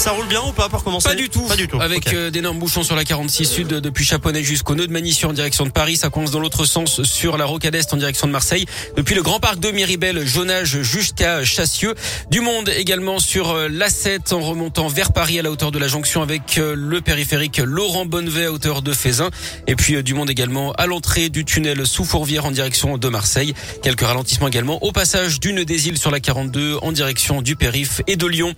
Ça roule bien ou pas pour commencer Pas du tout. Pas du tout. Avec euh, d'énormes bouchons sur la 46 Sud depuis Chaponnet jusqu'au nœud de Manissure en direction de Paris. Ça coince dans l'autre sens sur la rocade est en direction de Marseille. Depuis le Grand Parc de Miribel, Jonage jusqu'à Chassieux. Du monde également sur euh, l'A7 en remontant vers Paris à la hauteur de la jonction avec euh, le périphérique Laurent Bonnevet à hauteur de Fézin. Et puis euh, du monde également à l'entrée du tunnel sous Fourvière en direction de Marseille. Quelques ralentissements également au passage d'une des îles sur la 42 en direction du périph et de Lyon.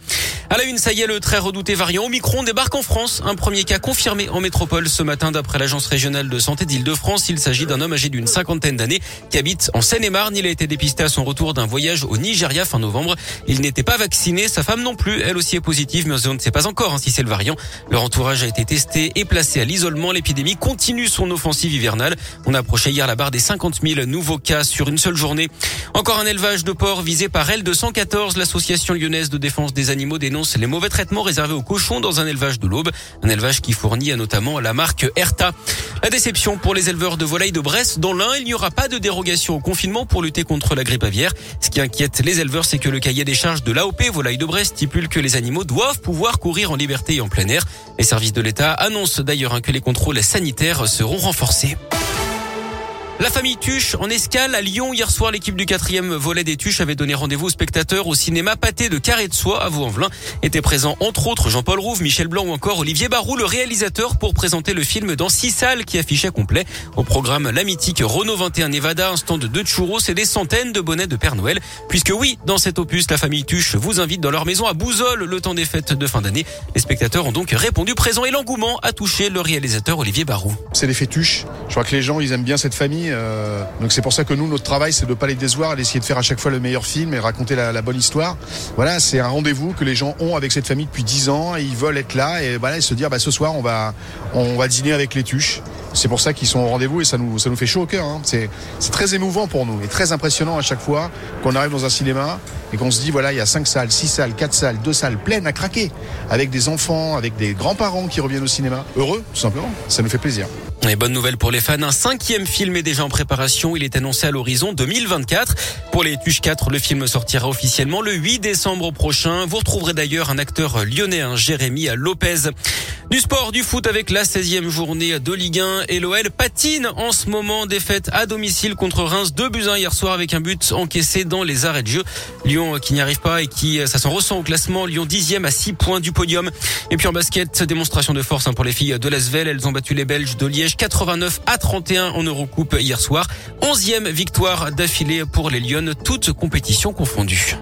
À la une, ça y est, le très redouté variant Omicron débarque en France. Un premier cas confirmé en métropole ce matin d'après l'agence régionale de santé d'Île-de-France. Il s'agit d'un homme âgé d'une cinquantaine d'années qui habite en Seine-et-Marne. Il a été dépisté à son retour d'un voyage au Nigeria fin novembre. Il n'était pas vacciné. Sa femme non plus. Elle aussi est positive, mais on ne sait pas encore hein, si c'est le variant. Leur entourage a été testé et placé à l'isolement. L'épidémie continue son offensive hivernale. On a approché hier la barre des 50 000 nouveaux cas sur une seule journée. Encore un élevage de porcs visé par L214. L'association lyonnaise de défense des animaux les mauvais traitements réservés aux cochons dans un élevage de l'Aube. Un élevage qui fournit notamment la marque Erta. La déception pour les éleveurs de volailles de Brest. Dans l'un, il n'y aura pas de dérogation au confinement pour lutter contre la grippe aviaire. Ce qui inquiète les éleveurs, c'est que le cahier des charges de l'AOP Volailles de Brest stipule que les animaux doivent pouvoir courir en liberté et en plein air. Les services de l'État annoncent d'ailleurs hein, que les contrôles sanitaires seront renforcés. La famille Tuche en escale à Lyon. Hier soir, l'équipe du quatrième volet des Tuches avait donné rendez-vous aux spectateurs au cinéma Pâté de Carré de Soie à Vaux-en-Velin. Étaient présents entre autres Jean-Paul Rouve, Michel Blanc ou encore Olivier Barou, le réalisateur, pour présenter le film dans six salles qui affichaient complet. Au programme, la mythique Renault 21 Nevada, un stand de churros et des centaines de bonnets de Père Noël. Puisque oui, dans cet opus, la famille Tuche vous invite dans leur maison à Bouzol le temps des fêtes de fin d'année. Les spectateurs ont donc répondu présent et l'engouement a touché le réalisateur Olivier Barou. C'est des fétuches. Je crois que les gens, ils aiment bien cette famille. Euh, donc c'est pour ça que nous, notre travail, c'est de pas les décevoir, d'essayer de faire à chaque fois le meilleur film et raconter la, bonne histoire. Voilà, c'est un rendez-vous que les gens ont avec cette famille depuis 10 ans. Et ils veulent être là et voilà, se dire, bah, ce soir, on va, on va dîner avec les tuches. C'est pour ça qu'ils sont au rendez-vous et ça nous, ça nous fait chaud au cœur. hein. C'est, très émouvant pour nous et très impressionnant à chaque fois qu'on arrive dans un cinéma et qu'on se dit, voilà, il y a 5 salles, 6 salles, 4 salles, 2 salles pleines à craquer avec des enfants, avec des grands-parents qui reviennent au cinéma. Heureux, tout simplement. Ça nous fait plaisir. Et bonne nouvelle pour les fans, un cinquième film est déjà en préparation. Il est annoncé à l'horizon 2024. Pour les Tuches 4, le film sortira officiellement le 8 décembre prochain. Vous retrouverez d'ailleurs un acteur lyonnais, un Jérémy Lopez. Du sport, du foot avec la 16e journée de Ligue 1 et l'OL patine en ce moment. Défaite à domicile contre Reims, 2 buts 1 hier soir avec un but encaissé dans les arrêts de jeu. Lyon qui n'y arrive pas et qui, euh, ça s'en ressent au classement. Lyon 10e à 6 points du podium. Et puis en basket, démonstration de force hein, pour les filles de l'Asvel. Elles ont battu les Belges de Liège 89 à 31 en Eurocoupe hier soir. 11e victoire d'affilée pour les Lyonnes, toutes compétitions confondues.